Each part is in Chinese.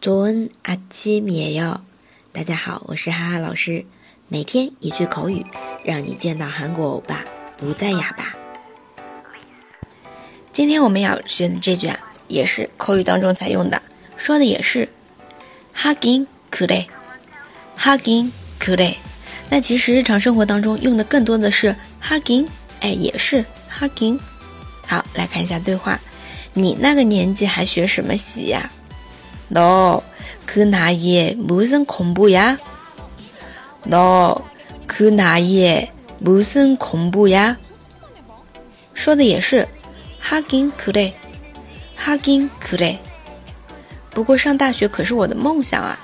조은아침이에 요。 大家好，我是哈哈老师。每天一句口语，让你见到韩国欧巴不再哑巴。今天我们要学的这句啊，也是口语当中才用的，说的也是하긴그래하긴그래那其实日常生活当中用的更多的是하 긴， 哎，也是하 긴。 好，来看一下对话。你那个年纪还学什么习呀？ 너그나이에무슨공부야너그나이에무슨공부야说的也是하긴그래하긴그래不过上大学可是我的梦想啊。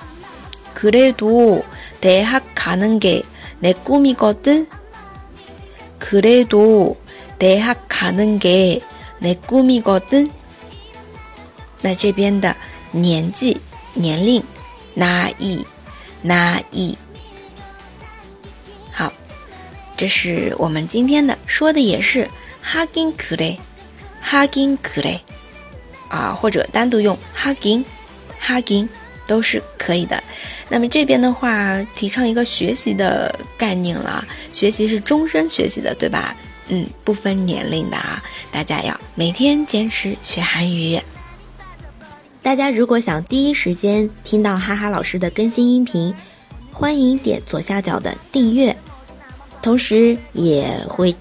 그래도대학가는게내꿈이거든그래도대학가는게내꿈이거든那这边的 年纪、年龄，那一，那一。好，这是我们今天的说的也是哈金可雷，哈金可雷啊，或者单独用 hugging，hugging 都是可以的。那么这边的话，提倡一个学习的概念了，学习是终身学习的，对吧？嗯，不分年龄的啊，大家要每天坚持学韩语。大家如果想第一时间听到哈哈老师的更新音频，欢迎点左下角的订阅，同时也会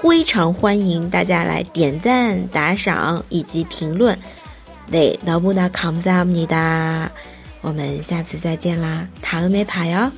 非常欢迎大家来点赞、打赏以及评论。对，너무나감사합니 다。 我们下次再见啦，다음에봐 요。